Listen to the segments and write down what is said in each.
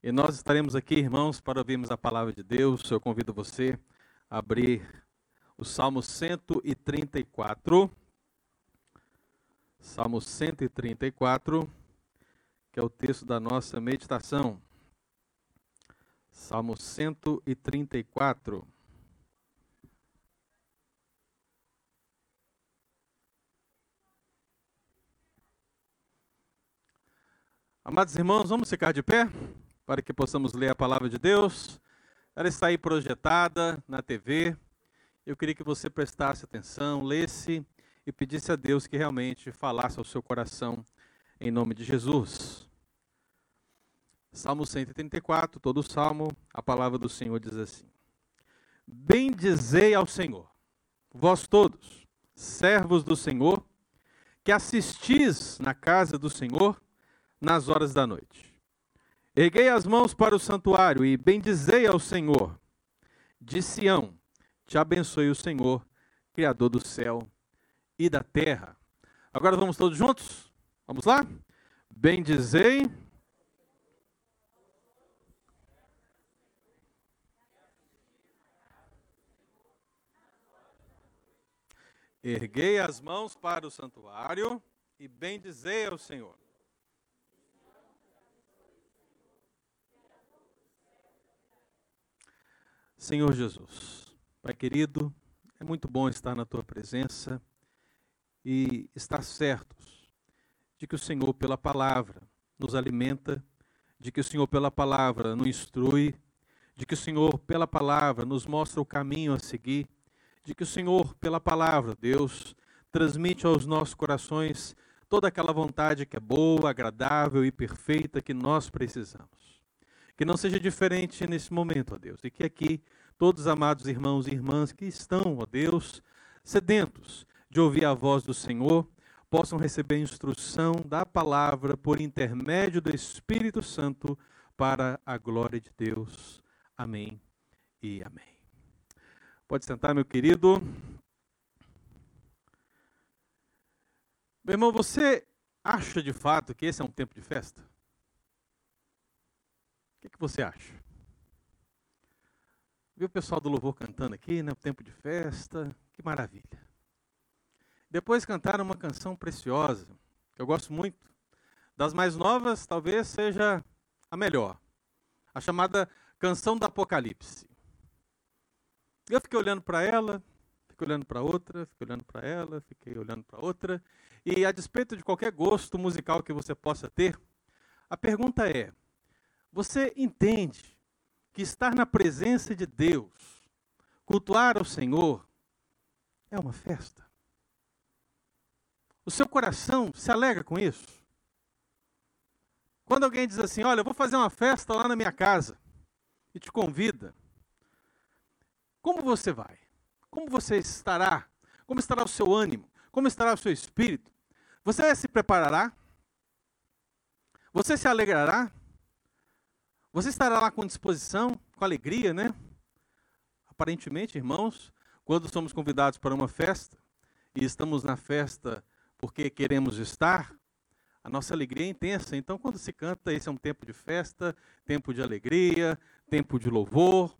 E nós estaremos aqui, irmãos, para ouvirmos a palavra de Deus. Eu convido você a abrir o Salmo 134. Salmo 134, que é o texto da nossa meditação. Salmo 134. Amados irmãos, vamos ficar de pé para que possamos ler a palavra de Deus. Ela está aí projetada na TV. Eu queria que você prestasse atenção, lesse e pedisse a Deus que realmente falasse ao seu coração em nome de Jesus. Salmo 134, todo o salmo, a palavra do Senhor diz assim: Bendizei ao Senhor, vós todos, servos do Senhor, que assistis na casa do Senhor nas horas da noite. Erguei as mãos para o santuário e bendizei ao Senhor. De Sião, te abençoe o Senhor, Criador do céu e da terra. Agora vamos todos juntos? Vamos lá? Bendizei. Erguei as mãos para o santuário e bendizei ao Senhor. Senhor Jesus, Pai querido, é muito bom estar na tua presença e estar certos de que o Senhor, pela palavra, nos alimenta, de que o Senhor, pela palavra, nos instrui, de que o Senhor, pela palavra, nos mostra o caminho a seguir, de que o Senhor, pela palavra, Deus, transmite aos nossos corações toda aquela vontade que é boa, agradável e perfeita que nós precisamos. Que não seja diferente nesse momento, ó Deus, e que aqui todos os amados irmãos e irmãs que estão, ó Deus, sedentos de ouvir a voz do Senhor, possam receber a instrução da palavra por intermédio do Espírito Santo para a glória de Deus. Amém e amém. Pode sentar, meu querido. Meu irmão, você acha de fato que esse é um tempo de festa? Que, que você acha? Viu o pessoal do louvor cantando aqui, né? O tempo de festa, que maravilha. Depois cantaram uma canção preciosa, que eu gosto muito. Das mais novas, talvez seja a melhor. A chamada Canção do Apocalipse. Eu fiquei olhando para ela, fiquei olhando para outra, fiquei olhando para ela, fiquei olhando para outra. E a despeito de qualquer gosto musical que você possa ter, a pergunta é: você entende que estar na presença de Deus, cultuar ao Senhor, é uma festa? O seu coração se alegra com isso? Quando alguém diz assim: Olha, eu vou fazer uma festa lá na minha casa, e te convida, como você vai? Como você estará? Como estará o seu ânimo? Como estará o seu espírito? Você se preparará? Você se alegrará? Você estará lá com disposição, com alegria, né? Aparentemente, irmãos, quando somos convidados para uma festa e estamos na festa porque queremos estar, a nossa alegria é intensa. Então, quando se canta, esse é um tempo de festa, tempo de alegria, tempo de louvor.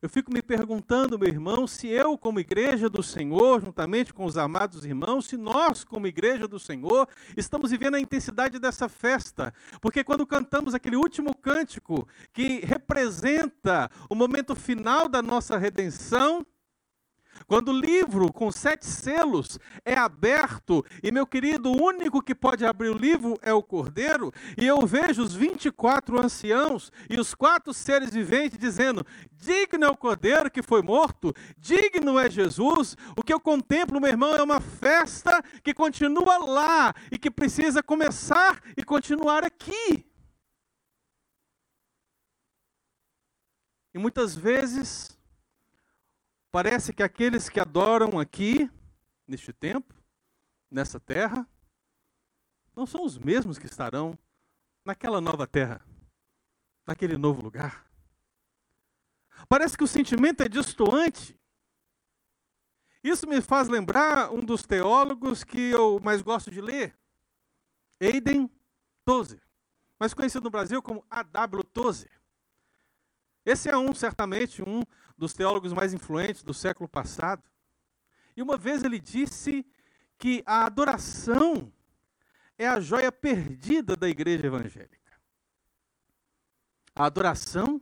Eu fico me perguntando, meu irmão, se eu, como igreja do Senhor, juntamente com os amados irmãos, se nós, como igreja do Senhor, estamos vivendo a intensidade dessa festa. Porque quando cantamos aquele último cântico que representa o momento final da nossa redenção, quando o livro com sete selos é aberto, e meu querido, o único que pode abrir o livro é o cordeiro, e eu vejo os 24 anciãos e os quatro seres viventes dizendo: Digno é o cordeiro que foi morto, digno é Jesus. O que eu contemplo, meu irmão, é uma festa que continua lá e que precisa começar e continuar aqui. E muitas vezes Parece que aqueles que adoram aqui, neste tempo, nessa terra, não são os mesmos que estarão naquela nova terra, naquele novo lugar. Parece que o sentimento é distoante. Isso me faz lembrar um dos teólogos que eu mais gosto de ler, Aiden Tozer, mais conhecido no Brasil como A.W. Tozer. Esse é um, certamente, um dos teólogos mais influentes do século passado. E uma vez ele disse que a adoração é a joia perdida da igreja evangélica. A adoração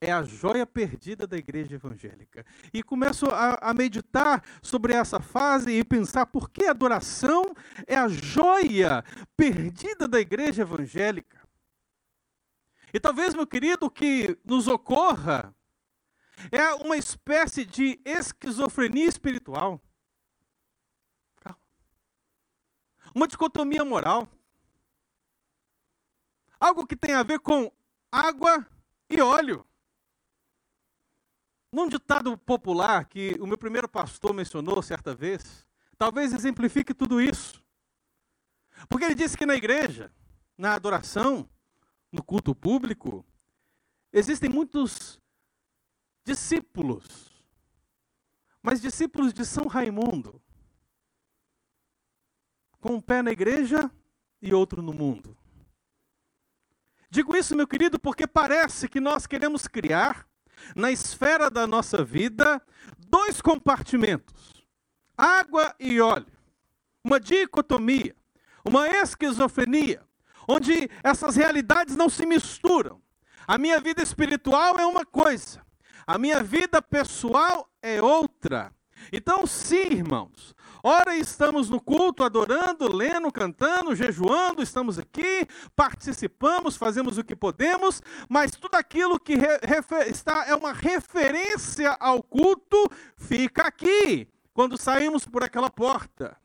é a joia perdida da igreja evangélica. E começo a, a, meditar sobre essa fase e pensar por que a adoração é a joia perdida da igreja evangélica. E talvez, meu querido, que nos ocorra é uma espécie de esquizofrenia espiritual. Uma dicotomia moral. Algo que tem a ver com água e óleo. Num ditado popular que o meu primeiro pastor mencionou certa vez, talvez exemplifique tudo isso. Porque ele disse que na igreja, na adoração, no culto público, existem muitos discípulos, mas discípulos de São Raimundo, com um pé na igreja e outro no mundo. Digo isso, meu querido, porque parece que nós queremos criar na esfera da nossa vida dois compartimentos: água e óleo. Uma dicotomia, uma esquizofrenia, onde essas realidades não se misturam. A minha vida espiritual é uma coisa, a minha vida pessoal é outra. Então, sim, irmãos, ora estamos no culto, adorando, lendo, cantando, jejuando, estamos aqui, participamos, fazemos o que podemos, mas tudo aquilo que está é uma referência ao culto fica aqui, quando saímos por aquela porta.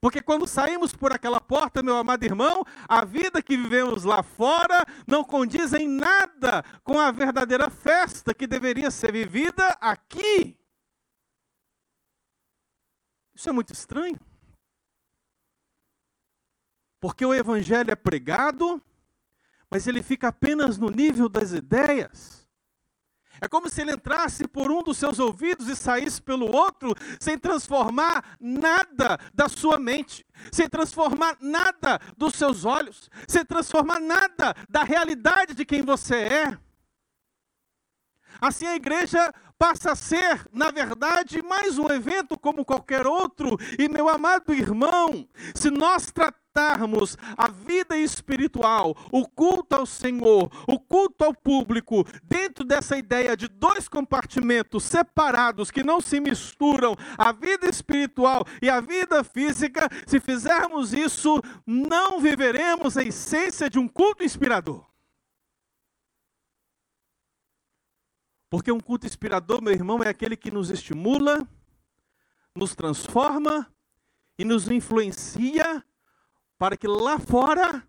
Porque quando saímos por aquela porta, meu amado irmão, a vida que vivemos lá fora não condiz em nada com a verdadeira festa que deveria ser vivida aqui. Isso é muito estranho. Porque o evangelho é pregado, mas ele fica apenas no nível das ideias. É como se ele entrasse por um dos seus ouvidos e saísse pelo outro, sem transformar nada da sua mente, sem transformar nada dos seus olhos, sem transformar nada da realidade de quem você é. Assim a igreja passa a ser, na verdade, mais um evento como qualquer outro. E meu amado irmão, se nós tratarmos a vida espiritual, o culto ao Senhor, o culto ao público, dentro dessa ideia de dois compartimentos separados que não se misturam, a vida espiritual e a vida física, se fizermos isso, não viveremos a essência de um culto inspirador. Porque um culto inspirador, meu irmão, é aquele que nos estimula, nos transforma e nos influencia para que lá fora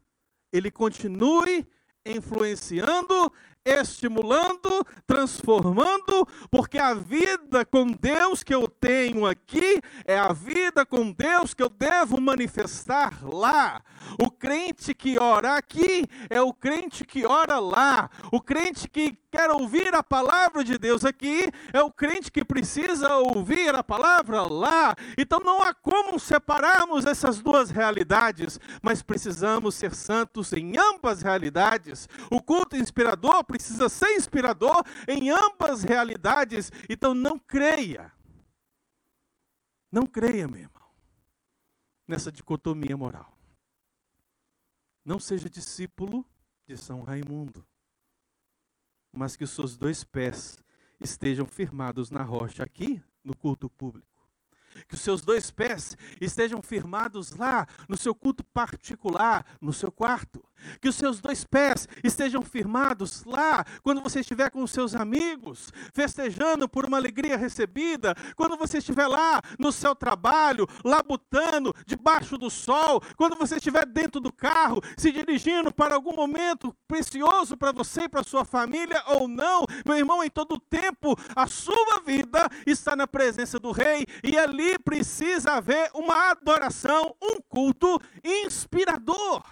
ele continue influenciando estimulando, transformando, porque a vida com Deus que eu tenho aqui é a vida com Deus que eu devo manifestar lá. O crente que ora aqui é o crente que ora lá. O crente que quer ouvir a palavra de Deus aqui é o crente que precisa ouvir a palavra lá. Então não há como separarmos essas duas realidades, mas precisamos ser santos em ambas realidades. O culto inspirador precisa ser inspirador em ambas realidades. Então não creia. Não creia, meu irmão, nessa dicotomia moral. Não seja discípulo de São Raimundo, mas que os seus dois pés estejam firmados na rocha aqui no culto público que os seus dois pés estejam firmados lá no seu culto particular, no seu quarto. Que os seus dois pés estejam firmados lá quando você estiver com os seus amigos, festejando por uma alegria recebida, quando você estiver lá no seu trabalho, labutando debaixo do sol, quando você estiver dentro do carro, se dirigindo para algum momento precioso para você e para sua família ou não, meu irmão, em todo tempo a sua vida está na presença do Rei e ali precisa haver uma adoração, um culto inspirador.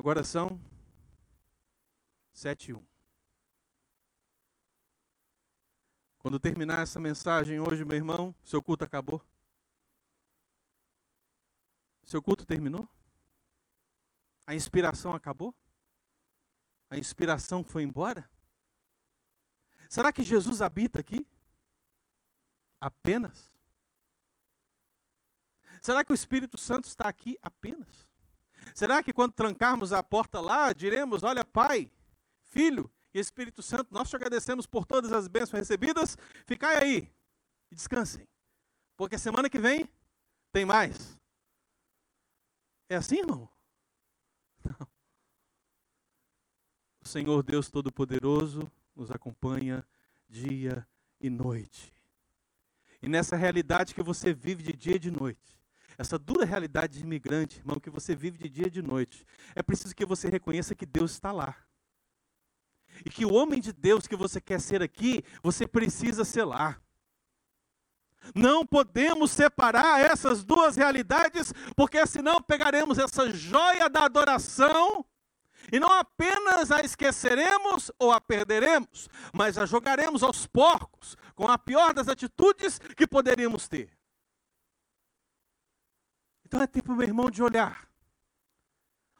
Agora são sete e um. Quando terminar essa mensagem hoje, meu irmão, seu culto acabou? Seu culto terminou? A inspiração acabou? A inspiração foi embora? Será que Jesus habita aqui? Apenas? Será que o Espírito Santo está aqui apenas? Será que quando trancarmos a porta lá, diremos: Olha, Pai, Filho e Espírito Santo, nós te agradecemos por todas as bênçãos recebidas, ficai aí e descansem, porque semana que vem tem mais. É assim, irmão? Não. O Senhor Deus Todo-Poderoso nos acompanha dia e noite. E nessa realidade que você vive de dia e de noite, essa dura realidade de imigrante, irmão, que você vive de dia e de noite, é preciso que você reconheça que Deus está lá. E que o homem de Deus que você quer ser aqui, você precisa ser lá. Não podemos separar essas duas realidades, porque senão pegaremos essa joia da adoração e não apenas a esqueceremos ou a perderemos, mas a jogaremos aos porcos, com a pior das atitudes que poderíamos ter. Então é tempo, meu irmão, de olhar.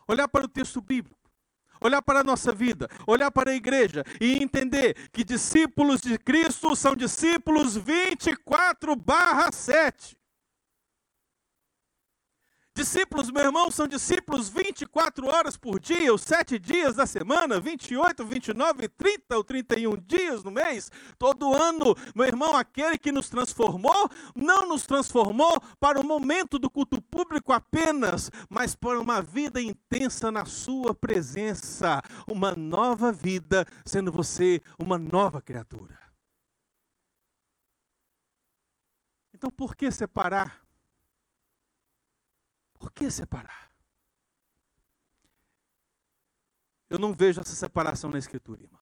Olhar para o texto bíblico. Olhar para a nossa vida, olhar para a igreja e entender que discípulos de Cristo são discípulos 24 barra 7. Discípulos, meu irmão, são discípulos 24 horas por dia, os 7 dias da semana, 28, 29, 30 ou 31 dias no mês, todo ano. Meu irmão, aquele que nos transformou, não nos transformou para o momento do culto público apenas, mas para uma vida intensa na Sua presença. Uma nova vida, sendo você uma nova criatura. Então, por que separar? Por que separar? Eu não vejo essa separação na Escritura, irmão.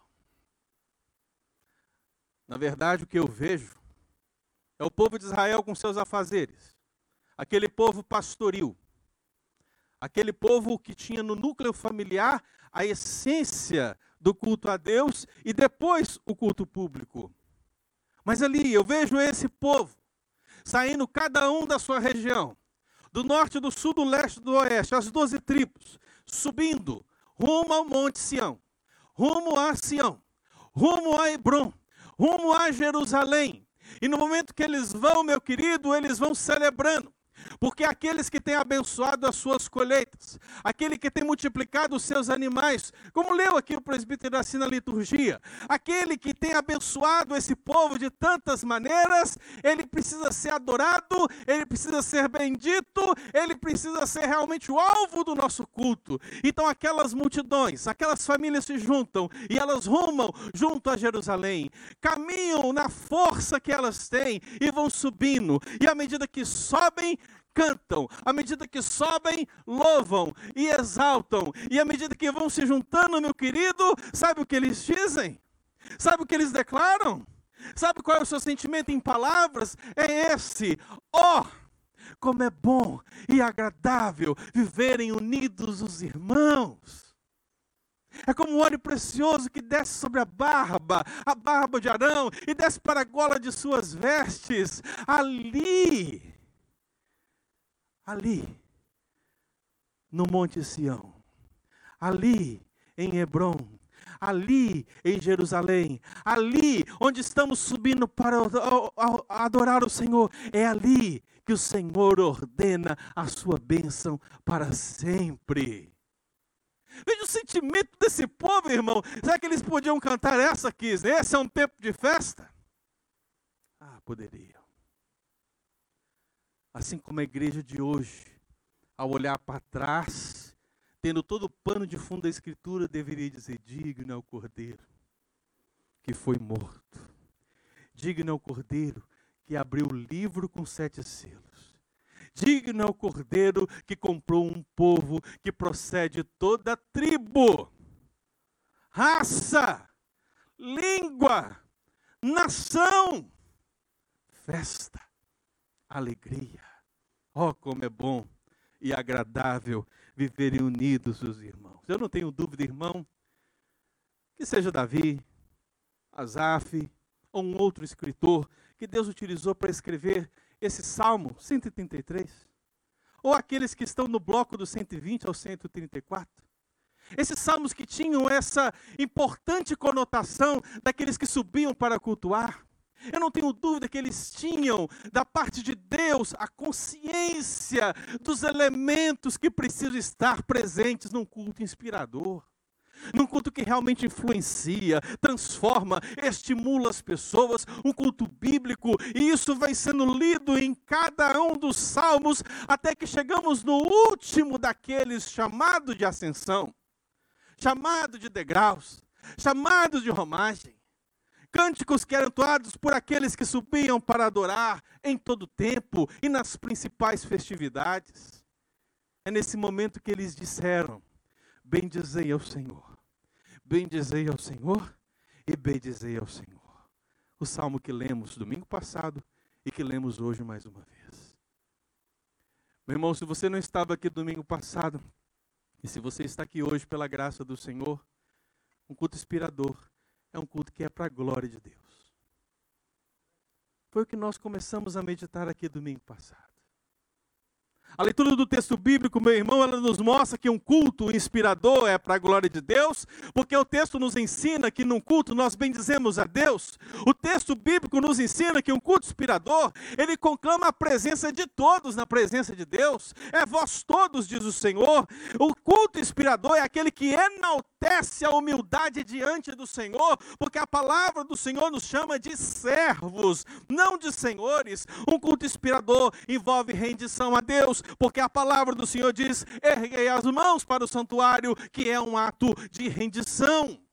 Na verdade, o que eu vejo é o povo de Israel com seus afazeres, aquele povo pastoril, aquele povo que tinha no núcleo familiar a essência do culto a Deus e depois o culto público. Mas ali eu vejo esse povo saindo cada um da sua região, do norte, do sul, do leste, do oeste, as doze tribos, subindo rumo ao Monte Sião, rumo a Sião, rumo a Hebron, rumo a Jerusalém. E no momento que eles vão, meu querido, eles vão celebrando. Porque aqueles que têm abençoado as suas colheitas, aquele que tem multiplicado os seus animais, como leu aqui o presbítero assim na liturgia, aquele que tem abençoado esse povo de tantas maneiras, ele precisa ser adorado, ele precisa ser bendito, ele precisa ser realmente o alvo do nosso culto. Então aquelas multidões, aquelas famílias se juntam e elas rumam junto a Jerusalém, caminham na força que elas têm e vão subindo, e à medida que sobem, cantam, à medida que sobem, louvam e exaltam, e à medida que vão se juntando, meu querido, sabe o que eles dizem? Sabe o que eles declaram? Sabe qual é o seu sentimento em palavras? É esse: ó! Oh, como é bom e agradável viverem unidos os irmãos. É como um óleo precioso que desce sobre a barba, a barba de Arão, e desce para a gola de suas vestes. Ali ali, no Monte Sião, ali em Hebron, ali em Jerusalém, ali onde estamos subindo para adorar o Senhor, é ali que o Senhor ordena a sua bênção para sempre. Veja o sentimento desse povo, irmão. Será que eles podiam cantar essa aqui? Esse é um tempo de festa? Ah, poderiam. Assim como a igreja de hoje, ao olhar para trás, tendo todo o pano de fundo da Escritura, deveria dizer: digno é o cordeiro que foi morto. Digno é o cordeiro que abriu o livro com sete selos. Digno é o cordeiro que comprou um povo que procede toda tribo, raça, língua, nação, festa, alegria. Oh, como é bom e agradável viverem unidos os irmãos. Eu não tenho dúvida, irmão, que seja Davi, Asaf ou um outro escritor que Deus utilizou para escrever esse Salmo 133, ou aqueles que estão no bloco do 120 ao 134, Esses salmos que tinham essa importante conotação daqueles que subiam para cultuar. Eu não tenho dúvida que eles tinham, da parte de Deus, a consciência dos elementos que precisam estar presentes num culto inspirador. Num culto que realmente influencia, transforma, estimula as pessoas, um culto bíblico, e isso vai sendo lido em cada um dos salmos, até que chegamos no último daqueles chamado de ascensão, chamado de degraus, chamado de romagem. Cânticos que eram entoados por aqueles que subiam para adorar em todo tempo e nas principais festividades. É nesse momento que eles disseram: Bendizei ao Senhor, bendizei ao Senhor e bendizei ao Senhor. O salmo que lemos domingo passado e que lemos hoje mais uma vez. Meu irmão, se você não estava aqui domingo passado, e se você está aqui hoje pela graça do Senhor, um culto inspirador, é um culto que é para a glória de Deus. Foi o que nós começamos a meditar aqui domingo passado. A leitura do texto bíblico, meu irmão, ela nos mostra que um culto inspirador é para a glória de Deus, porque o texto nos ensina que num culto nós bendizemos a Deus. O texto bíblico nos ensina que um culto inspirador, ele conclama a presença de todos na presença de Deus. É vós todos, diz o Senhor. O culto inspirador é aquele que enaltece a humildade diante do Senhor, porque a palavra do Senhor nos chama de servos, não de senhores. Um culto inspirador envolve rendição a Deus, porque a palavra do Senhor diz: erguei as mãos para o santuário, que é um ato de rendição.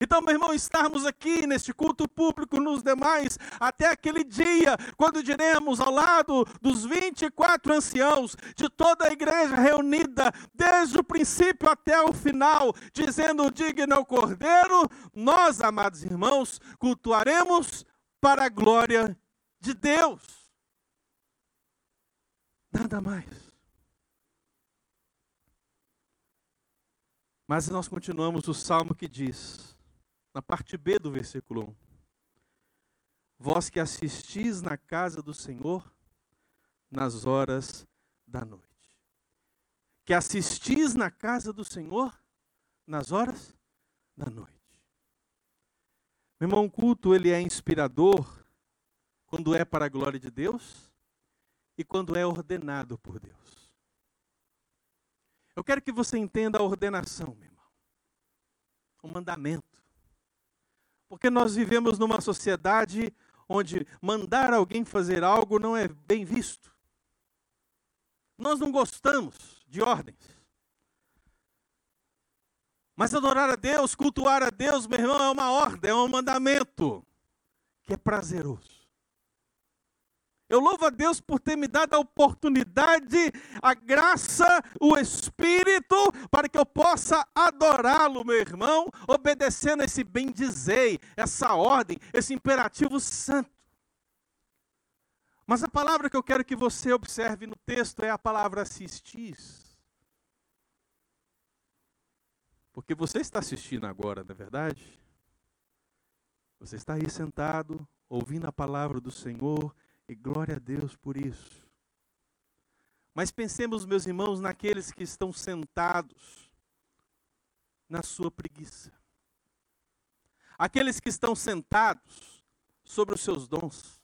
Então, meu irmão, estarmos aqui neste culto público nos demais, até aquele dia, quando diremos ao lado dos 24 anciãos, de toda a igreja reunida, desde o princípio até o final, dizendo: digno é o Cordeiro, nós, amados irmãos, cultuaremos para a glória de Deus. Nada mais. Mas nós continuamos o salmo que diz, na parte B do versículo 1: Vós que assistis na casa do Senhor nas horas da noite. Que assistis na casa do Senhor nas horas da noite. Meu irmão, o culto ele é inspirador quando é para a glória de Deus e quando é ordenado por Deus. Eu quero que você entenda a ordenação, meu irmão. O mandamento. Porque nós vivemos numa sociedade onde mandar alguém fazer algo não é bem visto. Nós não gostamos de ordens. Mas adorar a Deus, cultuar a Deus, meu irmão, é uma ordem, é um mandamento que é prazeroso. Eu louvo a Deus por ter me dado a oportunidade, a graça, o Espírito, para que eu possa adorá-lo, meu irmão, obedecendo esse bem-dizei, essa ordem, esse imperativo santo. Mas a palavra que eu quero que você observe no texto é a palavra assistir. Porque você está assistindo agora, não é verdade? Você está aí sentado, ouvindo a palavra do Senhor, e glória a Deus por isso. Mas pensemos, meus irmãos, naqueles que estão sentados na sua preguiça. Aqueles que estão sentados sobre os seus dons.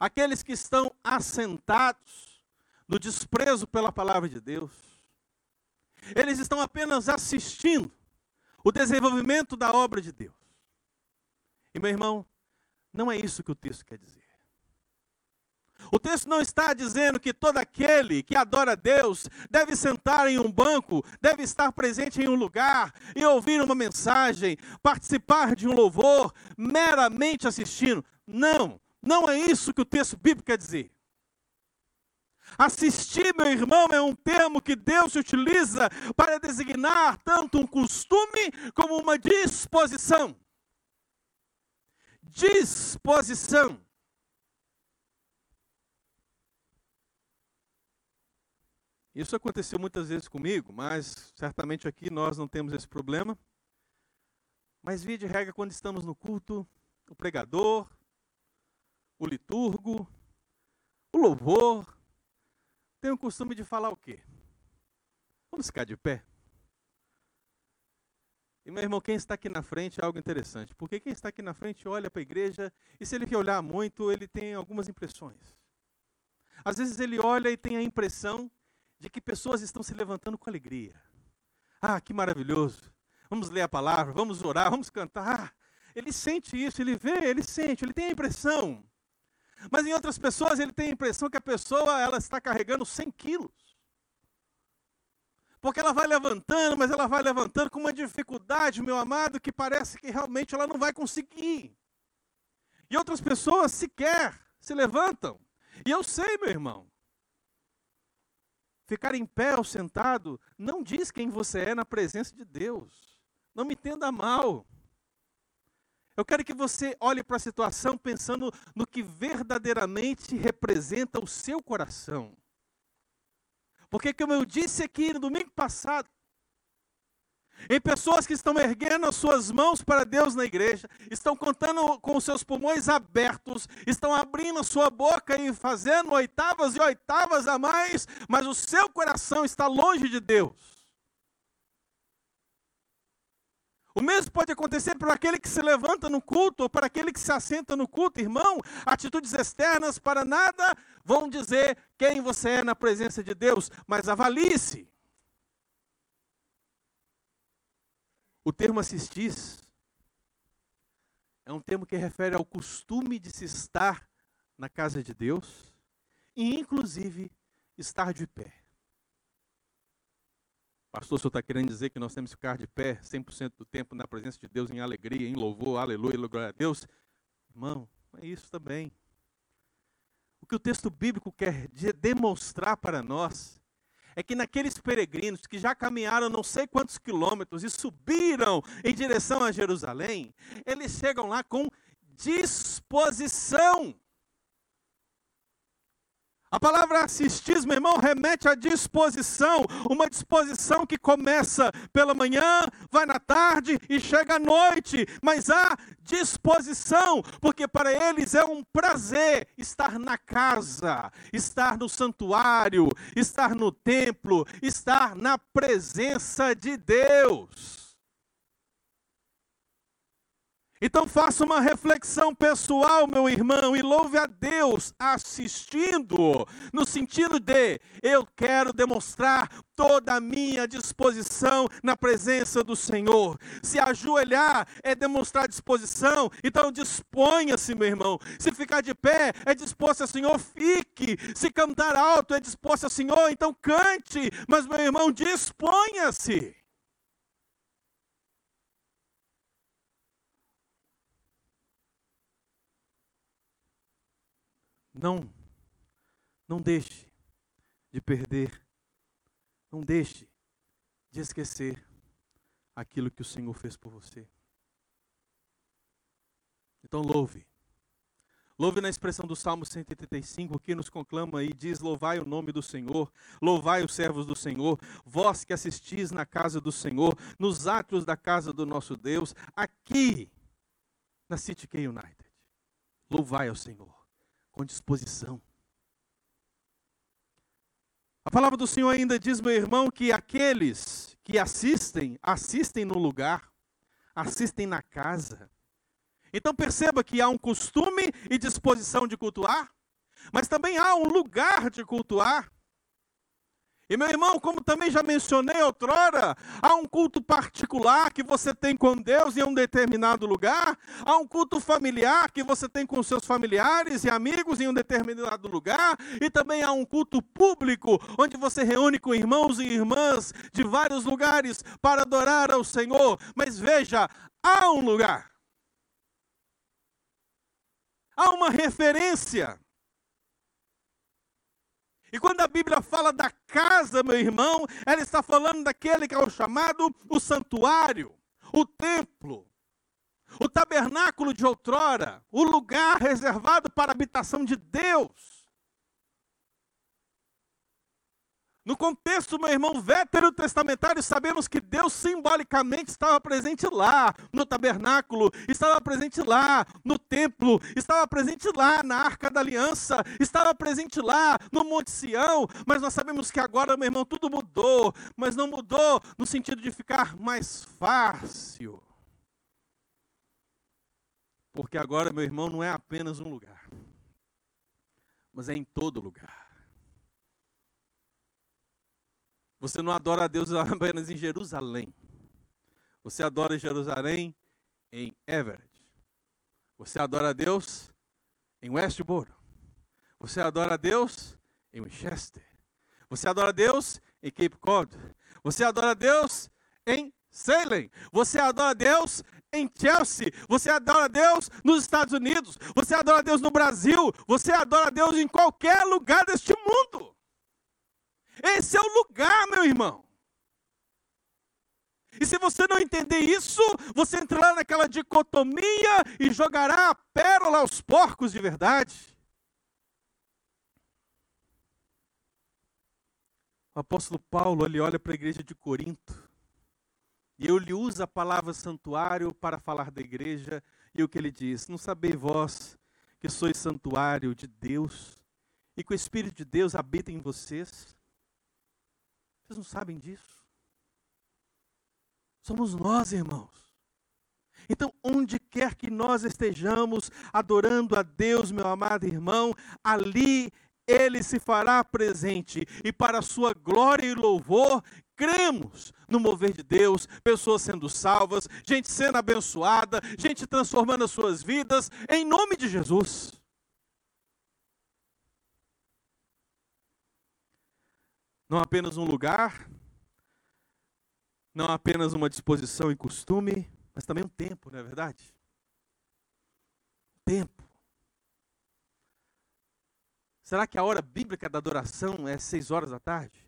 Aqueles que estão assentados no desprezo pela palavra de Deus. Eles estão apenas assistindo o desenvolvimento da obra de Deus. E meu irmão, não é isso que o texto quer dizer. O texto não está dizendo que todo aquele que adora Deus deve sentar em um banco, deve estar presente em um lugar e ouvir uma mensagem, participar de um louvor, meramente assistindo. Não, não é isso que o texto bíblico quer dizer. Assistir, meu irmão, é um termo que Deus utiliza para designar tanto um costume como uma disposição. Disposição. Isso aconteceu muitas vezes comigo, mas certamente aqui nós não temos esse problema. Mas via de regra, quando estamos no culto, o pregador, o liturgo, o louvor, tem o costume de falar o quê? Vamos ficar de pé? E meu irmão, quem está aqui na frente é algo interessante, porque quem está aqui na frente olha para a igreja e se ele olhar muito, ele tem algumas impressões. Às vezes ele olha e tem a impressão de que pessoas estão se levantando com alegria. Ah, que maravilhoso! Vamos ler a palavra, vamos orar, vamos cantar. Ele sente isso, ele vê, ele sente, ele tem a impressão. Mas em outras pessoas ele tem a impressão que a pessoa ela está carregando 100 quilos. Porque ela vai levantando, mas ela vai levantando com uma dificuldade, meu amado, que parece que realmente ela não vai conseguir. E outras pessoas sequer se levantam. E eu sei, meu irmão, ficar em pé ou sentado não diz quem você é na presença de Deus. Não me entenda mal. Eu quero que você olhe para a situação pensando no que verdadeiramente representa o seu coração. Porque, como eu disse aqui no domingo passado, em pessoas que estão erguendo as suas mãos para Deus na igreja, estão contando com os seus pulmões abertos, estão abrindo a sua boca e fazendo oitavas e oitavas a mais, mas o seu coração está longe de Deus. O mesmo pode acontecer para aquele que se levanta no culto ou para aquele que se assenta no culto, irmão. Atitudes externas para nada vão dizer quem você é na presença de Deus, mas avalie-se. O termo assistis é um termo que refere ao costume de se estar na casa de Deus e, inclusive, estar de pé. Pastor, o senhor está querendo dizer que nós temos que ficar de pé 100% do tempo na presença de Deus, em alegria, em louvor, aleluia, glória a Deus? Irmão, é isso também. O que o texto bíblico quer demonstrar para nós é que naqueles peregrinos que já caminharam não sei quantos quilômetros e subiram em direção a Jerusalém, eles chegam lá com disposição. A palavra assistir, meu irmão, remete à disposição, uma disposição que começa pela manhã, vai na tarde e chega à noite, mas há disposição, porque para eles é um prazer estar na casa, estar no santuário, estar no templo, estar na presença de Deus. Então faça uma reflexão pessoal, meu irmão, e louve a Deus assistindo, no sentido de eu quero demonstrar toda a minha disposição na presença do Senhor. Se ajoelhar é demonstrar disposição, então disponha-se, meu irmão. Se ficar de pé é disposto ao Senhor, fique. Se cantar alto é disposto ao Senhor, então cante. Mas, meu irmão, disponha-se. Não, não deixe de perder, não deixe de esquecer aquilo que o Senhor fez por você. Então louve. Louve na expressão do Salmo 135, que nos conclama e diz: Louvai o nome do Senhor, louvai os servos do Senhor, vós que assistis na casa do Senhor, nos átrios da casa do nosso Deus, aqui na City K United. Louvai ao Senhor com disposição. A palavra do Senhor ainda diz, meu irmão, que aqueles que assistem, assistem no lugar, assistem na casa. Então perceba que há um costume e disposição de cultuar, mas também há um lugar de cultuar. E meu irmão, como também já mencionei outrora, há um culto particular que você tem com Deus em um determinado lugar, há um culto familiar que você tem com seus familiares e amigos em um determinado lugar, e também há um culto público onde você reúne com irmãos e irmãs de vários lugares para adorar ao Senhor. Mas veja, há um lugar. Há uma referência. E quando a Bíblia fala da casa, meu irmão, ela está falando daquele que é o chamado o santuário, o templo, o tabernáculo de outrora, o lugar reservado para a habitação de Deus. No contexto, meu irmão, veterotestamentário, sabemos que Deus simbolicamente estava presente lá, no tabernáculo, estava presente lá, no templo, estava presente lá na arca da aliança, estava presente lá no Monte Sião, mas nós sabemos que agora, meu irmão, tudo mudou, mas não mudou no sentido de ficar mais fácil. Porque agora, meu irmão, não é apenas um lugar, mas é em todo lugar. Você não adora a Deus apenas em Jerusalém. Você adora Jerusalém em Everett. Você adora a Deus em Westboro. Você adora a Deus em Winchester. Você adora a Deus em Cape Cod. Você adora a Deus em Salem. Você adora a Deus em Chelsea. Você adora a Deus nos Estados Unidos. Você adora a Deus no Brasil. Você adora a Deus em qualquer lugar deste mundo. Esse é o lugar, meu irmão. E se você não entender isso, você entrará naquela dicotomia e jogará a pérola aos porcos de verdade. O apóstolo Paulo, ele olha para a igreja de Corinto, e ele usa a palavra santuário para falar da igreja, e o que ele diz? Não sabeis vós que sois santuário de Deus, e que o Espírito de Deus habita em vocês? Vocês não sabem disso? Somos nós, irmãos. Então, onde quer que nós estejamos adorando a Deus, meu amado irmão, ali ele se fará presente e para a sua glória e louvor, cremos no mover de Deus, pessoas sendo salvas, gente sendo abençoada, gente transformando as suas vidas, em nome de Jesus. Não apenas um lugar, não apenas uma disposição e costume, mas também um tempo, não é verdade? Tempo. Será que a hora bíblica da adoração é seis horas da tarde?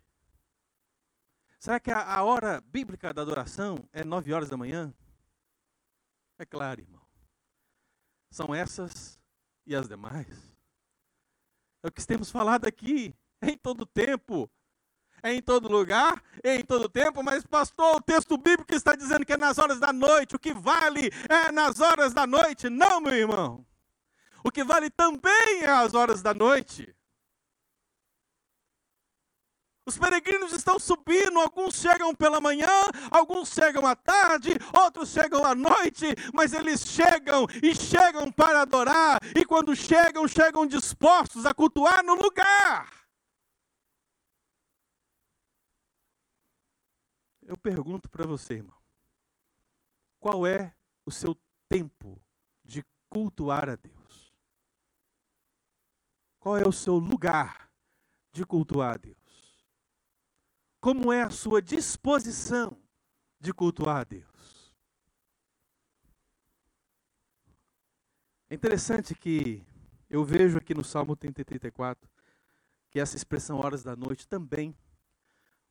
Será que a, hora bíblica da adoração é nove horas da manhã? É claro, irmão. São essas e as demais. É o que temos falado aqui, em todo tempo, é em todo lugar, é em todo tempo, mas pastor, o texto bíblico está dizendo que é nas horas da noite, o que vale é nas horas da noite. Não, meu irmão. O que vale também é as horas da noite. Os peregrinos estão subindo, alguns chegam pela manhã, alguns chegam à tarde, outros chegam à noite, mas eles chegam e chegam para adorar, e quando chegam, chegam dispostos a cultuar no lugar. Pergunto para você, irmão, qual é o seu tempo de cultuar a Deus? Qual é o seu lugar de cultuar a Deus? Como é a sua disposição de cultuar a Deus? É interessante que eu vejo aqui no Salmo 34 que essa expressão horas da noite também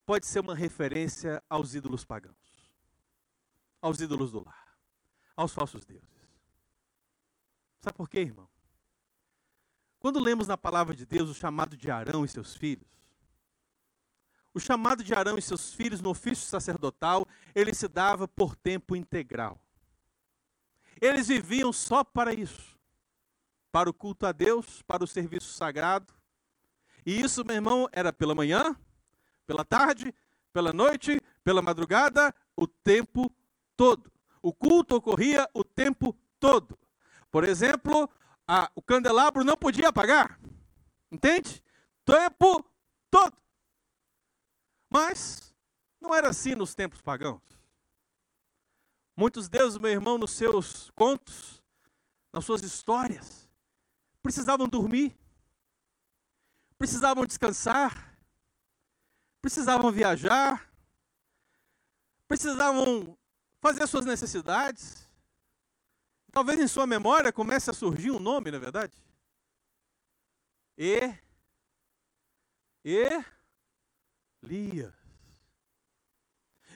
pode ser uma referência aos ídolos pagãos, aos ídolos do lar, aos falsos deuses. Sabe por quê, irmão? Quando lemos na palavra de Deus o chamado de Arão e seus filhos, o chamado de Arão e seus filhos no ofício sacerdotal, ele se dava por tempo integral. Eles viviam só para isso, para o culto a Deus, para o serviço sagrado. E isso, meu irmão, era pela manhã, pela tarde, pela noite, pela madrugada, o tempo todo. O culto ocorria o tempo todo. Por exemplo, a, o candelabro não podia apagar. Entende? Tempo todo. Mas não era assim nos tempos pagãos. Muitos deuses, meu irmão, nos seus contos, nas suas histórias, precisavam dormir, precisavam descansar, precisavam viajar, precisavam fazer suas necessidades. Talvez em sua memória comece a surgir um nome, não é verdade? E Elias.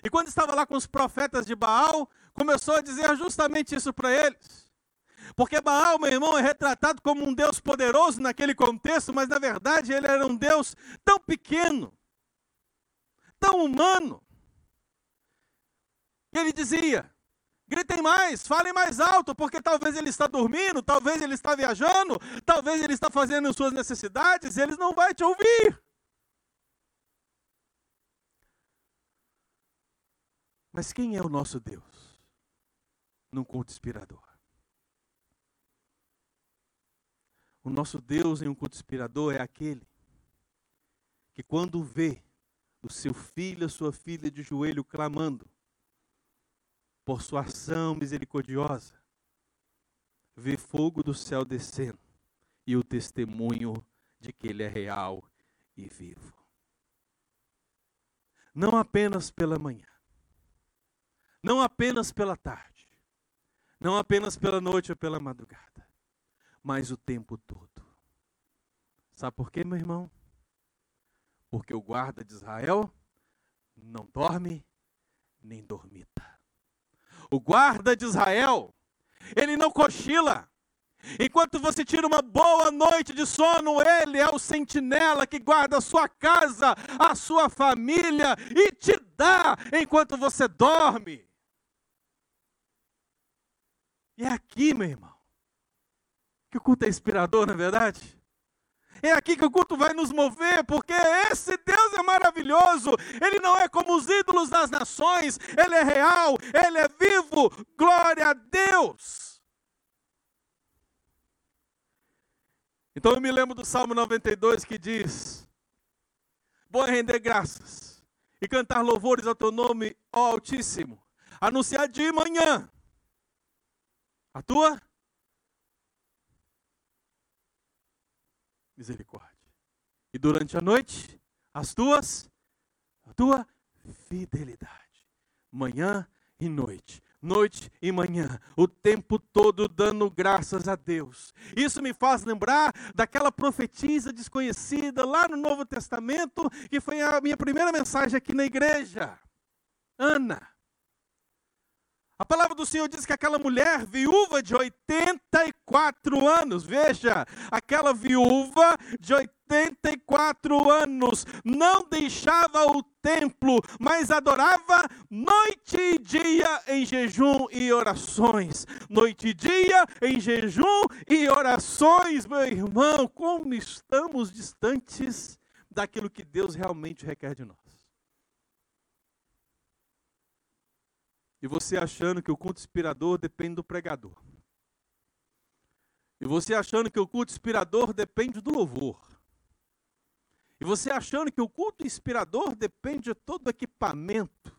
E quando estava lá com os profetas de Baal, começou a dizer justamente isso para eles. Porque Baal, meu irmão, é retratado como um Deus poderoso naquele contexto, mas na verdade ele era um Deus tão pequeno, tão humano. E ele dizia: gritem mais, falem mais alto, porque talvez ele está dormindo, talvez ele está viajando, talvez ele está fazendo suas necessidades, e ele não vai te ouvir. Mas quem é o nosso Deus? Num culto inspirador. O nosso Deus em um culto inspirador é aquele que, quando vê o seu filho, a sua filha de joelho clamando, por sua ação misericordiosa, vê fogo do céu descendo e o testemunho de que ele é real e vivo. Não apenas pela manhã, não apenas pela tarde, não apenas pela noite ou pela madrugada, mas o tempo todo. Sabe por quê, meu irmão? Porque o guarda de Israel não dorme nem dormita. O guarda de Israel, ele não cochila. Enquanto você tira uma boa noite de sono, ele é o sentinela que guarda a sua casa, a sua família e te dá enquanto você dorme. E é aqui, meu irmão, que o culto é inspirador, na é verdade? É aqui que o culto vai nos mover, porque esse Deus é maravilhoso. Ele não é como os ídolos das nações, ele é real, ele é vivo. Glória a Deus. Então eu me lembro do Salmo 92 que diz: Vou render graças e cantar louvores ao teu nome, ó Altíssimo. Anunciar de manhã a tua misericórdia. E durante a noite, as tuas, a tua fidelidade. Manhã e noite, noite e manhã, o tempo todo dando graças a Deus. Isso me faz lembrar daquela profetisa desconhecida lá no Novo Testamento, que foi a minha primeira mensagem aqui na igreja. Ana. A palavra do Senhor diz que aquela mulher viúva de 84 anos, veja, aquela viúva de 84 anos não deixava o templo, mas adorava noite e dia em jejum e orações. Noite e dia em jejum e orações, meu irmão, como estamos distantes daquilo que Deus realmente requer de nós. E você achando que o culto inspirador depende do pregador. E você achando que o culto inspirador depende do louvor. E você achando que o culto inspirador depende de todo equipamento.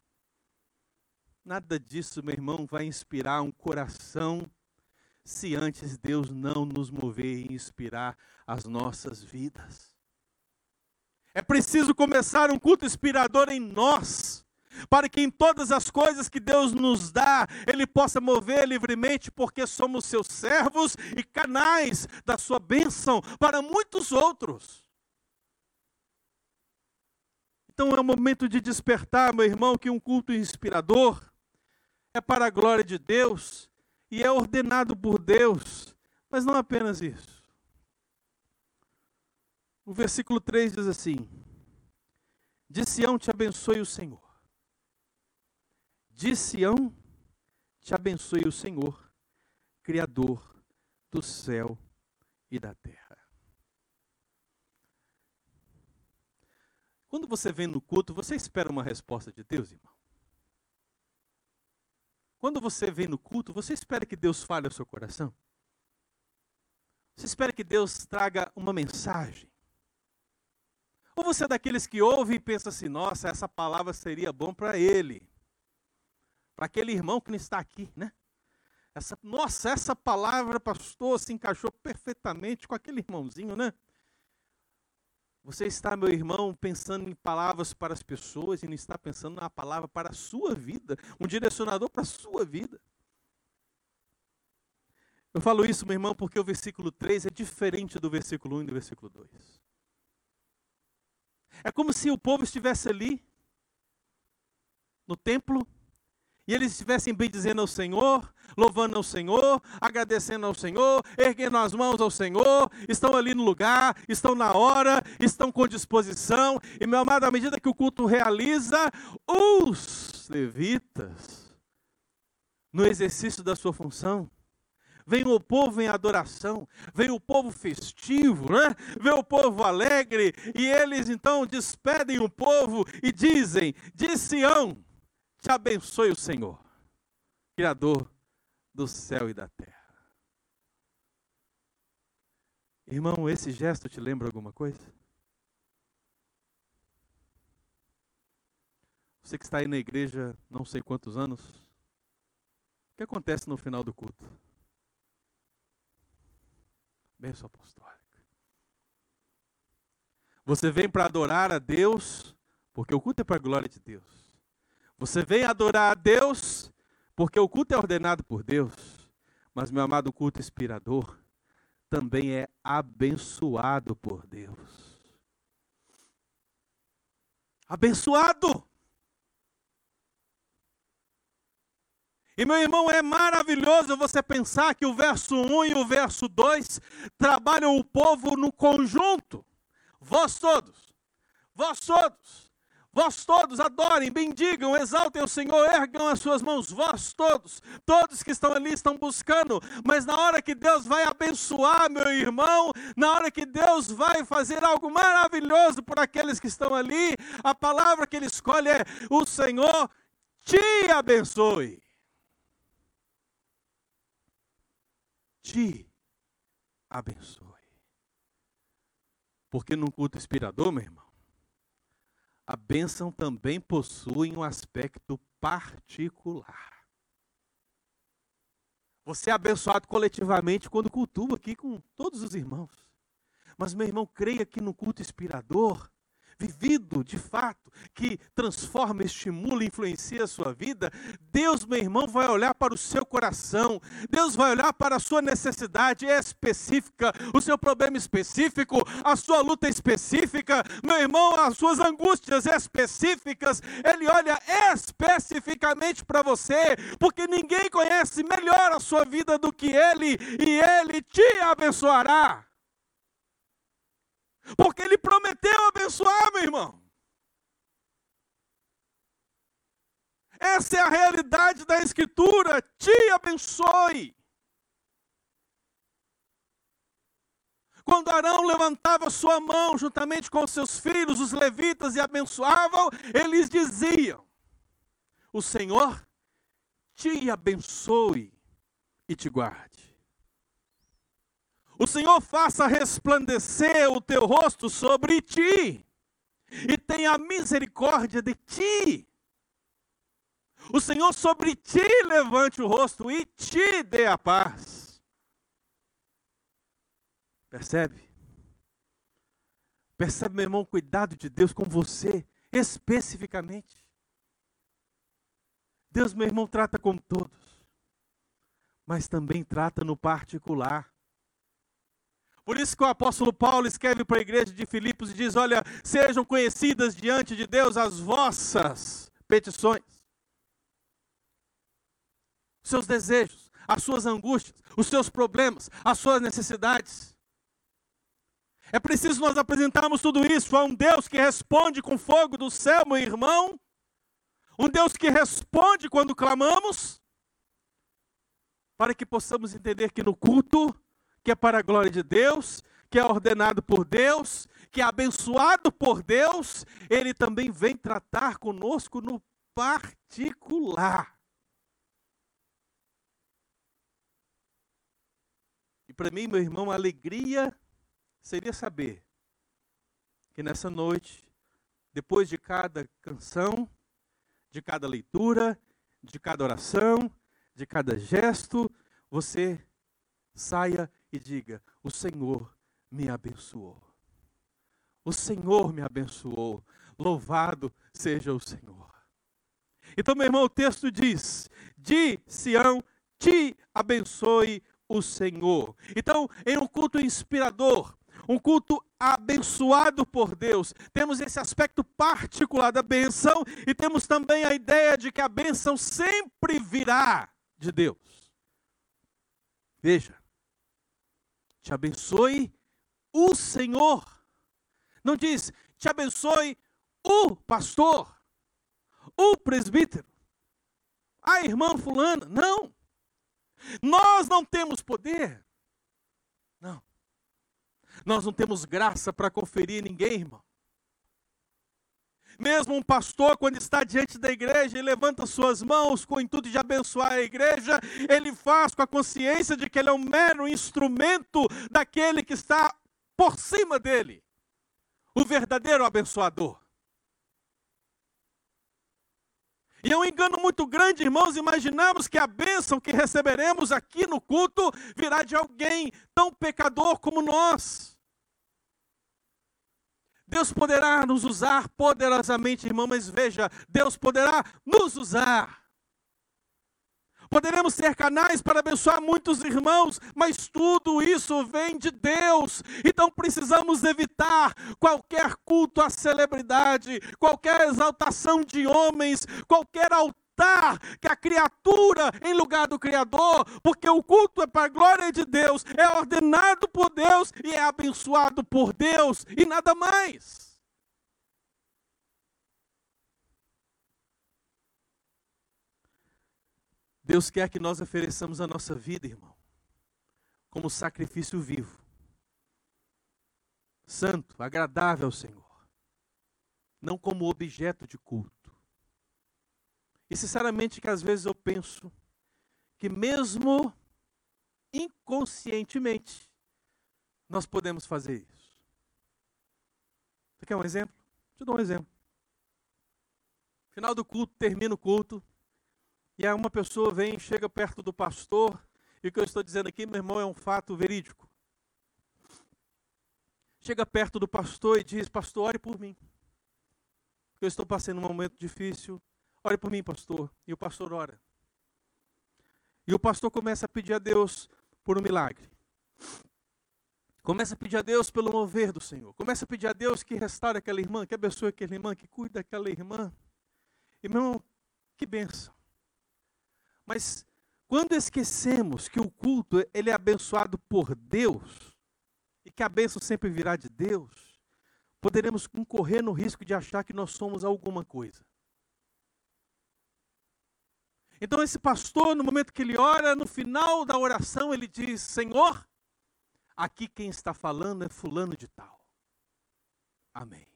Nada disso, meu irmão, vai inspirar um coração se antes Deus não nos mover e inspirar as nossas vidas. É preciso começar um culto inspirador em nós para que em todas as coisas que Deus nos dá, Ele possa mover livremente, porque somos seus servos e canais da sua bênção para muitos outros. Então é o momento de despertar, meu irmão, que um culto inspirador é para a glória de Deus e é ordenado por Deus, mas não apenas isso. O versículo 3 diz assim: De Sião te abençoe o Senhor de Sião te abençoe o Senhor, Criador do céu e da terra. Quando você vem no culto, você espera uma resposta de Deus, irmão? Quando você vem no culto, você espera que Deus fale ao seu coração? Você espera que Deus traga uma mensagem? Ou você é daqueles que ouve e pensa assim: nossa, essa palavra seria bom para ele? Para aquele irmão que não está aqui, né? Essa, nossa, essa palavra, pastor, se encaixou perfeitamente com aquele irmãozinho, né? Você está, meu irmão, pensando em palavras para as pessoas e não está pensando na palavra para a sua vida, um direcionador para a sua vida. Eu falo isso, meu irmão, porque o versículo 3 é diferente do versículo 1 e do versículo 2. É como se o povo estivesse ali, no templo, e eles estivessem bem dizendo ao Senhor, louvando ao Senhor, agradecendo ao Senhor, erguendo as mãos ao Senhor, estão ali no lugar, estão na hora, estão com disposição. E, meu amado, à medida que o culto realiza, os levitas, no exercício da sua função, vem o povo em adoração, vem o povo festivo, né? vem o povo alegre, e eles então despedem o povo e dizem: De Sião, te abençoe o Senhor, Criador do céu e da terra. Irmão, esse gesto te lembra alguma coisa? Você que está aí na igreja não sei quantos anos, o que acontece no final do culto? Bênção apostólica. Você vem para adorar a Deus, porque o culto é para a glória de Deus. Você vem adorar a Deus, porque o culto é ordenado por Deus, mas, meu amado, o culto inspirador também é abençoado por Deus. Abençoado! E meu irmão, é maravilhoso você pensar que o verso 1 e o verso 2 trabalham o povo no conjunto. Vós todos, vós todos, Vós todos adorem, bendigam, exaltem o Senhor, ergam as suas mãos, vós todos, todos que estão ali estão buscando, mas na hora que Deus vai abençoar, meu irmão, na hora que Deus vai fazer algo maravilhoso por aqueles que estão ali, a palavra que ele escolhe é: o Senhor te abençoe. Te abençoe. Porque num culto inspirador, meu irmão, a bênção também possui um aspecto particular. Você é abençoado coletivamente quando cultua aqui com todos os irmãos. Mas, meu irmão, creia que no culto inspirador, vivido de fato, que transforma, estimula, influencia a sua vida, Deus, meu irmão, vai olhar para o seu coração, Deus vai olhar para a sua necessidade específica, o seu problema específico, a sua luta específica, meu irmão, as suas angústias específicas, Ele olha especificamente para você, porque ninguém conhece melhor a sua vida do que Ele, e Ele te abençoará. Porque ele prometeu abençoar, meu irmão. Essa é a realidade da Escritura. Te abençoe. Quando Arão levantava sua mão juntamente com seus filhos, os levitas, e abençoavam, eles diziam: O Senhor te abençoe e te guarde. O Senhor faça resplandecer o teu rosto sobre ti e tenha misericórdia de ti. O Senhor sobre ti levante o rosto e te dê a paz. Percebe? Percebe, meu irmão, o cuidado de Deus com você, especificamente. Deus, meu irmão, trata com todos, mas também trata no particular. Por isso que o apóstolo Paulo escreve para a igreja de Filipos e diz: Olha, sejam conhecidas diante de Deus as vossas petições, os seus desejos, as suas angústias, os seus problemas, as suas necessidades. É preciso nós apresentarmos tudo isso a um Deus que responde com fogo do céu, meu irmão. Um Deus que responde quando clamamos, para que possamos entender que no culto que é para a glória de Deus, que é ordenado por Deus, que é abençoado por Deus, ele também vem tratar conosco no particular. E para mim, meu irmão, a alegria seria saber que nessa noite, depois de cada canção, de cada leitura, de cada oração, de cada gesto, você saia e diga: O Senhor me abençoou. O Senhor me abençoou. Louvado seja o Senhor. Então, meu irmão, o texto diz: De Sião te abençoe o Senhor. Então, em um culto inspirador, um culto abençoado por Deus, temos esse aspecto particular da benção e temos também a ideia de que a benção sempre virá de Deus. Veja, te abençoe o Senhor. Não diz, te abençoe o pastor, o presbítero, a irmã fulana. Não. Nós não temos poder. Não. Nós não temos graça para conferir ninguém, irmão. Mesmo um pastor, quando está diante da igreja e levanta suas mãos com o intuito de abençoar a igreja, ele faz com a consciência de que ele é um mero instrumento daquele que está por cima dele o verdadeiro abençoador. E é um engano muito grande, irmãos, imaginamos que a bênção que receberemos aqui no culto virá de alguém tão pecador como nós. Deus poderá nos usar poderosamente, irmão, mas veja, Deus poderá nos usar. Poderemos ser canais para abençoar muitos irmãos, mas tudo isso vem de Deus. Então precisamos evitar qualquer culto à celebridade, qualquer exaltação de homens, qualquer altar que a criatura em lugar do Criador, porque o culto é para a glória de Deus, é ordenado por Deus e é abençoado por Deus e nada mais. Deus quer que nós ofereçamos a nossa vida, irmão, como sacrifício vivo, santo, agradável ao Senhor, não como objeto de culto. E sinceramente que às vezes eu penso que mesmo inconscientemente nós podemos fazer isso. Você quer um exemplo? Eu dar um exemplo. Final do culto, termina o culto, e aí uma pessoa vem, chega perto do pastor, e o que eu estou dizendo aqui, meu irmão, é um fato verídico. Chega perto do pastor e diz: Pastor, ore por mim. Eu estou passando um momento difícil. Ore por mim, pastor. E o pastor ora. E o pastor começa a pedir a Deus por um milagre. Começa a pedir a Deus pelo mover do Senhor. Começa a pedir a Deus que restaure aquela irmã, que abençoe aquela irmã, que cuide daquela irmã. Irmão, que benção. Mas quando esquecemos que o culto ele é abençoado por Deus e que a bênção sempre virá de Deus, poderemos incorrer no risco de achar que nós somos alguma coisa. Então esse pastor, no momento que ele ora, no final da oração, ele diz: Senhor, aqui quem está falando é fulano de tal. Amém.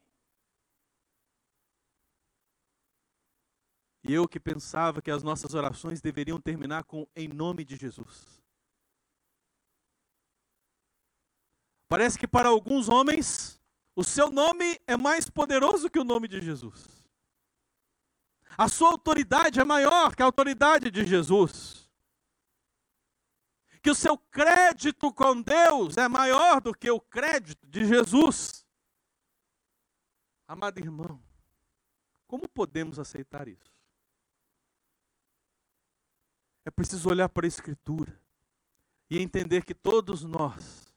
E eu que pensava que as nossas orações deveriam terminar com em nome de Jesus. Parece que para alguns homens, o seu nome é mais poderoso que o nome de Jesus. A sua autoridade é maior que a autoridade de Jesus. Que o seu crédito com Deus é maior do que o crédito de Jesus. Amado irmão, como podemos aceitar isso? É preciso olhar para a Escritura e entender que todos nós,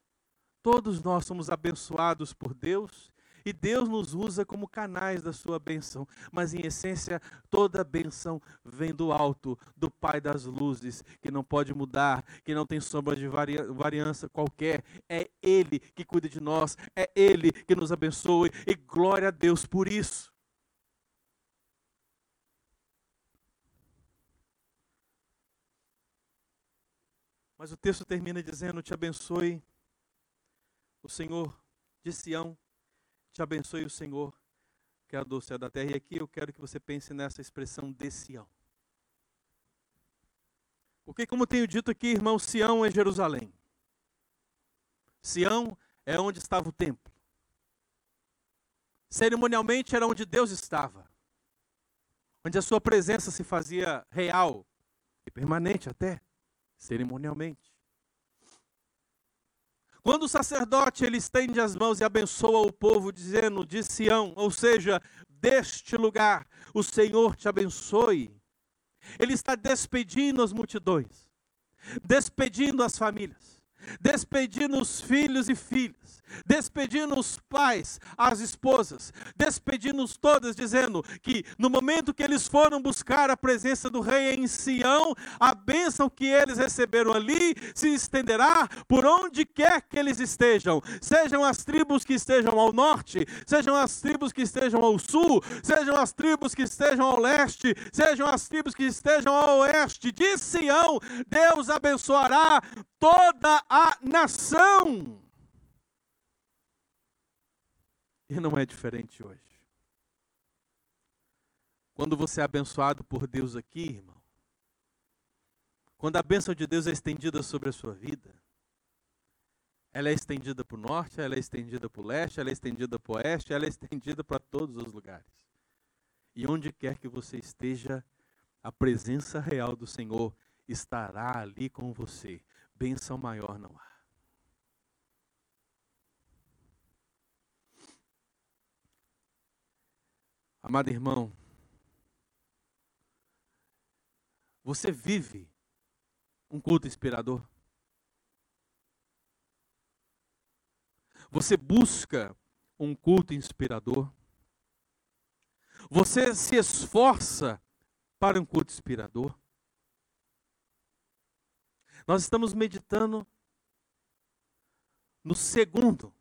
todos nós somos abençoados por Deus e Deus nos usa como canais da sua benção. Mas em essência, toda benção vem do alto, do Pai das luzes, que não pode mudar, que não tem sombra de variança qualquer. É Ele que cuida de nós, é Ele que nos abençoe e glória a Deus por isso. Mas o texto termina dizendo: Te abençoe o Senhor de Sião, te abençoe o Senhor, que é do céu da terra. E aqui eu quero que você pense nessa expressão de Sião. Porque, como tenho dito aqui, irmão, Sião é Jerusalém. Sião é onde estava o templo. Cerimonialmente era onde Deus estava. Onde a sua presença se fazia real e permanente até cerimonialmente. Quando o sacerdote ele estende as mãos e abençoa o povo, dizendo de Sião, ou seja, deste lugar, o Senhor te abençoe. Ele está despedindo as multidões, despedindo as famílias, despedindo os filhos e filhas, despedindo os pais, as esposas, despedindo-os todas, dizendo que no momento que eles foram buscar a presença do rei em Sião, a bênção que eles receberam ali se estenderá por onde quer que eles estejam, sejam as tribos que estejam ao norte, sejam as tribos que estejam ao sul, sejam as tribos que estejam ao leste, sejam as tribos que estejam ao oeste, de Sião, Deus abençoará toda a nação. E não é diferente hoje. Quando você é abençoado por Deus aqui, irmão, quando a bênção de Deus é estendida sobre a sua vida, ela é estendida para o norte, ela é estendida para o leste, ela é estendida para o oeste, ela é estendida para todos os lugares. E onde quer que você esteja, a presença real do Senhor estará ali com você. Bênção maior não há. Amado irmão, você vive um culto inspirador? Você busca um culto inspirador? Você se esforça para um culto inspirador? Nós estamos meditando no segundo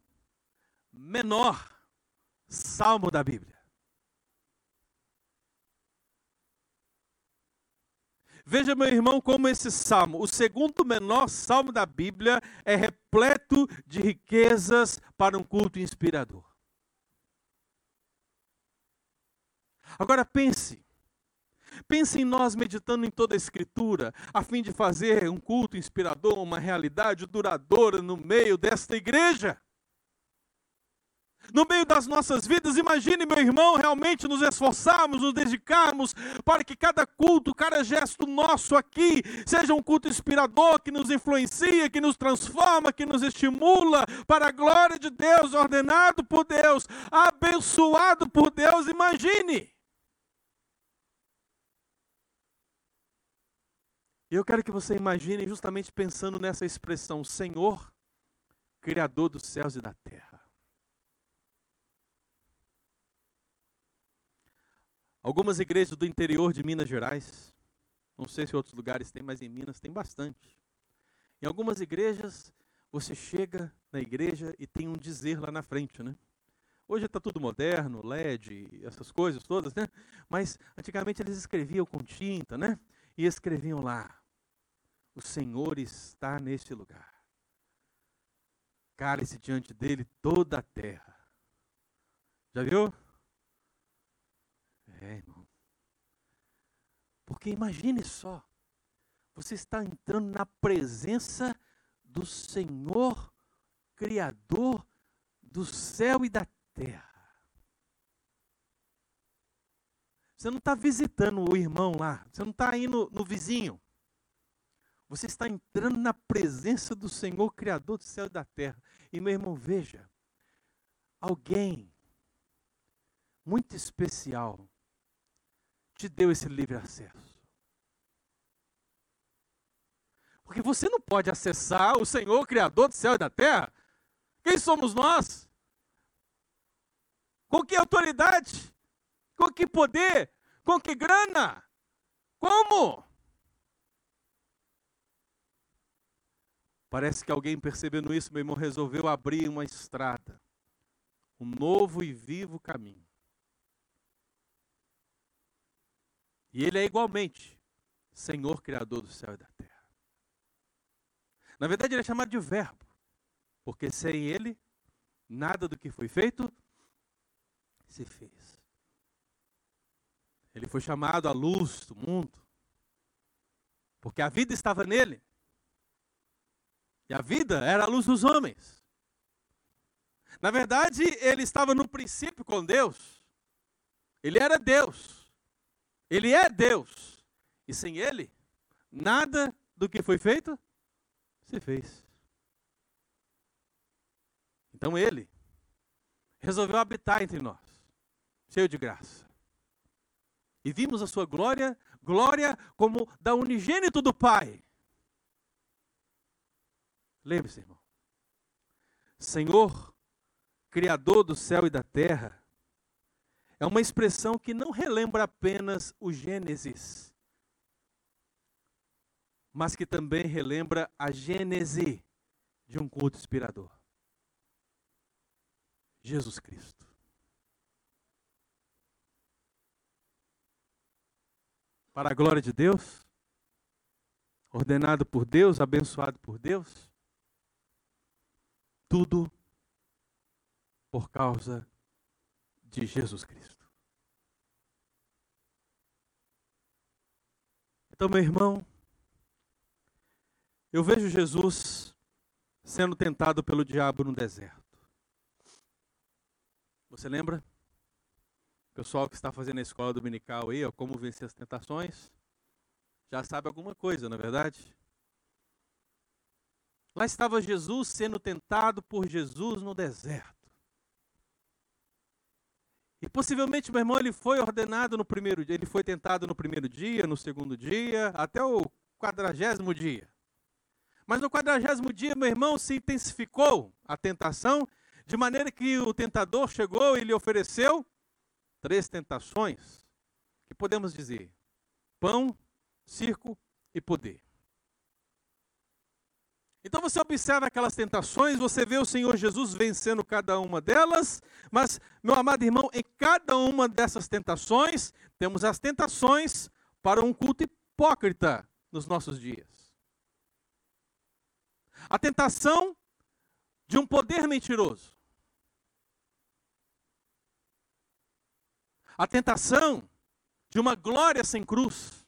menor salmo da Bíblia. Veja, meu irmão, como esse salmo, o segundo menor salmo da Bíblia, é repleto de riquezas para um culto inspirador. Agora pense, pense em nós meditando em toda a Escritura, a fim de fazer um culto inspirador, uma realidade duradoura no meio desta igreja no meio das nossas vidas. Imagine, meu irmão, realmente nos esforçarmos, nos dedicarmos para que cada culto, cada gesto nosso aqui seja um culto inspirador que nos influencia, que nos transforma, que nos estimula para a glória de Deus, ordenado por Deus, abençoado por Deus. Imagine. E eu quero que você imagine justamente pensando nessa expressão, Senhor, Criador dos céus e da terra. Algumas igrejas do interior de Minas Gerais, não sei se outros lugares tem, mas em Minas tem bastante. Em algumas igrejas, você chega na igreja e tem um dizer lá na frente, né? Hoje está tudo moderno, LED, essas coisas todas, né? Mas antigamente eles escreviam com tinta, né? E escreviam lá: O Senhor está neste lugar. Cale-se diante dele toda a terra. Já viu? É, irmão. Porque imagine só, você está entrando na presença do Senhor, Criador do céu e da terra. Você não está visitando o irmão lá, você não está indo no vizinho. Você está entrando na presença do Senhor, Criador do céu e da terra. E meu irmão, veja, alguém muito especial te deu esse livre acesso. Porque você não pode acessar o Senhor, Criador do céu e da terra. Quem somos nós? Com que autoridade? Com que poder? Com que grana? Como? Parece que alguém percebendo isso, meu irmão, resolveu abrir uma estrada, um novo e vivo caminho. E ele é igualmente Senhor Criador do céu e da terra. Na verdade, ele é chamado de Verbo, porque sem ele, nada do que foi feito se fez. Ele foi chamado a luz do mundo, porque a vida estava nele. E a vida era a luz dos homens. Na verdade, ele estava no princípio com Deus. Ele era Deus. Ele é Deus. E sem Ele, nada do que foi feito se fez. Então Ele resolveu habitar entre nós, cheio de graça. E vimos a sua glória, glória como da unigênito do Pai. Lembre-se, irmão. Senhor, Criador do céu e da terra, é uma expressão que não relembra apenas o Gênesis, mas que também relembra a gênese de um culto inspirador. Jesus Cristo. Para a glória de Deus, ordenado por Deus, abençoado por Deus, tudo por causa de Jesus Cristo. Então, meu irmão, eu vejo Jesus sendo tentado pelo diabo no deserto. Você lembra? O pessoal que está fazendo a escola dominical aí, ó, como vencer as tentações, já sabe alguma coisa, não é verdade? Lá estava Jesus sendo tentado por Jesus no deserto. E possivelmente, meu irmão, ele foi ordenado no primeiro dia, ele foi tentado no primeiro dia, no segundo dia, até o quadragésimo dia. Mas no quadragésimo dia, meu irmão, se intensificou a tentação, de maneira que o tentador chegou e lhe ofereceu três tentações, que podemos dizer: pão, circo e poder. Então você observa aquelas tentações, você vê o Senhor Jesus vencendo cada uma delas, mas, meu amado irmão, em cada uma dessas tentações, temos as tentações para um culto hipócrita nos nossos dias. A tentação de um poder mentiroso. A tentação de uma glória sem cruz.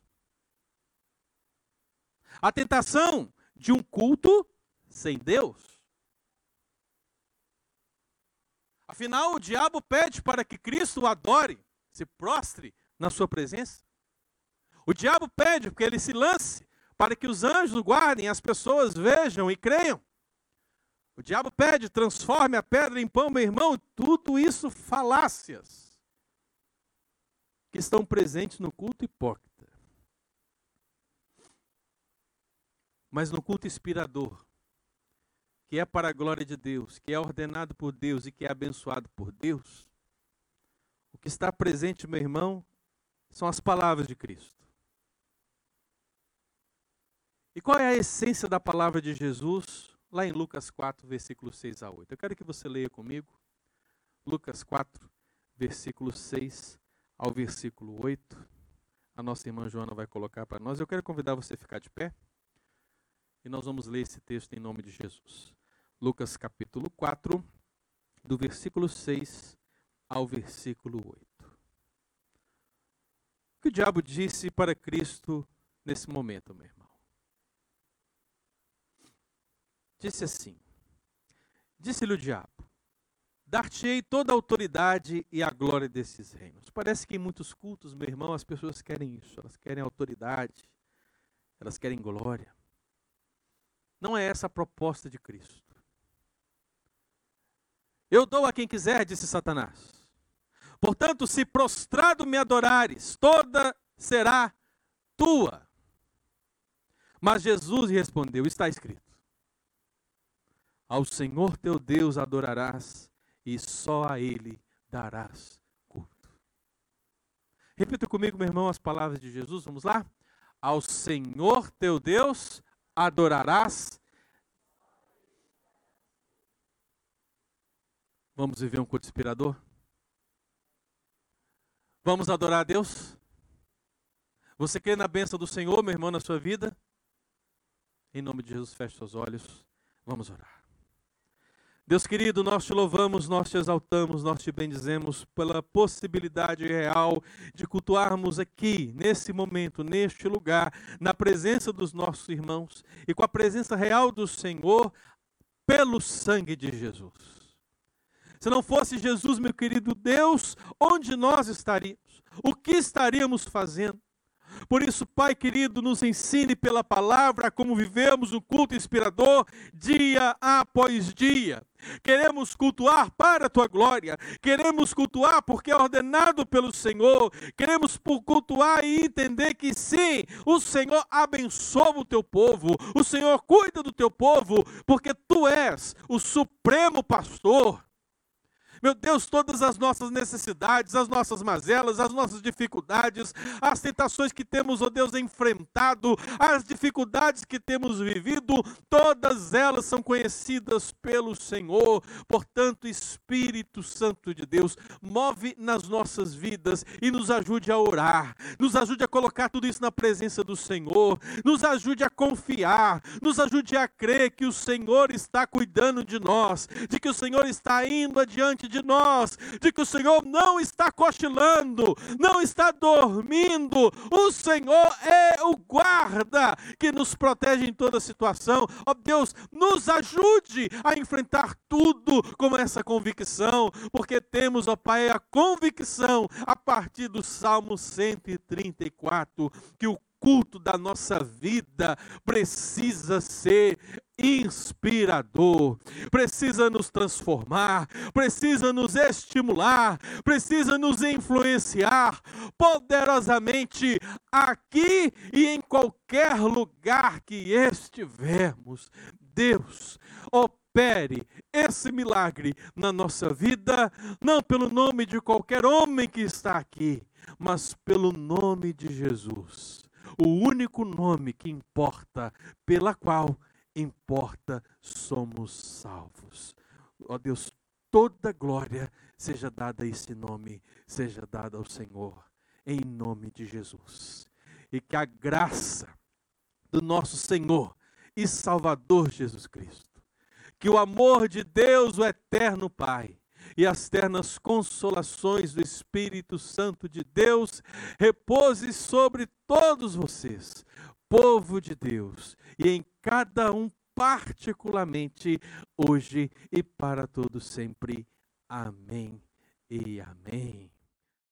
A tentação de um culto sem Deus. Afinal, o diabo pede para que Cristo o adore, se prostre na sua presença. O diabo pede que ele se lance para que os anjos guardem, as pessoas vejam e creiam. O diabo pede, transforme a pedra em pão, meu irmão, tudo isso falácias que estão presentes no culto hipócrita. Mas no culto inspirador, que é para a glória de Deus, que é ordenado por Deus e que é abençoado por Deus, o que está presente, meu irmão, são as palavras de Cristo. E qual é a essência da palavra de Jesus? Lá em Lucas 4, versículos 6 a 8. Eu quero que você leia comigo. Lucas 4, versículo 6 ao versículo 8. A nossa irmã Joana vai colocar para nós. Eu quero convidar você a ficar de pé. E nós vamos ler esse texto em nome de Jesus. Lucas capítulo 4, do versículo 6 ao versículo 8. O que o diabo disse para Cristo nesse momento, meu irmão? Disse assim: Disse-lhe o diabo: Dar-te-ei toda a autoridade e a glória desses reinos. Parece que em muitos cultos, meu irmão, as pessoas querem isso, elas querem autoridade, elas querem glória. Não é essa a proposta de Cristo. Eu dou a quem quiser, disse Satanás. Portanto, se prostrado me adorares, toda será tua. Mas Jesus respondeu: Está escrito: Ao Senhor teu Deus adorarás, e só a Ele darás culto. Repita comigo, meu irmão, as palavras de Jesus. Vamos lá? Ao Senhor teu Deus adorarás. Vamos viver um culto inspirador? Vamos adorar a Deus? Você crê na bênção do Senhor, meu irmão, na sua vida? Em nome de Jesus, feche seus olhos. Vamos orar. Deus querido, nós te louvamos, nós te exaltamos, nós te bendizemos pela possibilidade real de cultuarmos aqui, nesse momento, neste lugar, na presença dos nossos irmãos e com a presença real do Senhor, pelo sangue de Jesus. Se não fosse Jesus, meu querido Deus, onde nós estaríamos? O que estaríamos fazendo? Por isso, Pai querido, nos ensine pela palavra como vivemos o culto inspirador dia após dia. Queremos cultuar para a tua glória, queremos cultuar porque é ordenado pelo Senhor, queremos cultuar e entender que sim, o Senhor abençoa o teu povo, o Senhor cuida do teu povo, porque tu és o supremo pastor. Meu Deus, todas as nossas necessidades, as nossas mazelas, as nossas dificuldades, as tentações que temos, ó oh Deus, enfrentado, as dificuldades que temos vivido, todas elas são conhecidas pelo Senhor. Portanto, Espírito Santo de Deus, move nas nossas vidas e nos ajude a orar, nos ajude a colocar tudo isso na presença do Senhor, nos ajude a confiar, nos ajude a crer que o Senhor está cuidando de nós, de que o Senhor está indo adiante de nós, de que o Senhor não está cochilando, não está dormindo. O Senhor é o guarda que nos protege em toda situação. Ó oh, Deus, nos ajude a enfrentar tudo com essa convicção, porque temos, ó oh, Pai, a convicção a partir do Salmo 134 que o culto da nossa vida precisa ser inspirador, precisa nos transformar, precisa nos estimular, precisa nos influenciar poderosamente aqui e em qualquer lugar que estivermos. Deus, opere esse milagre na nossa vida, não pelo nome de qualquer homem que está aqui, mas pelo nome de Jesus o único nome que importa, pela qual importa somos salvos. Ó oh Deus, toda glória seja dada a esse nome, seja dada ao Senhor, em nome de Jesus. E que a graça do nosso Senhor e Salvador Jesus Cristo, que o amor de Deus, o eterno Pai, e as ternas consolações do Espírito Santo de Deus repouse sobre todos vocês, povo de Deus, e em cada um particularmente hoje e para todos sempre. Amém e amém.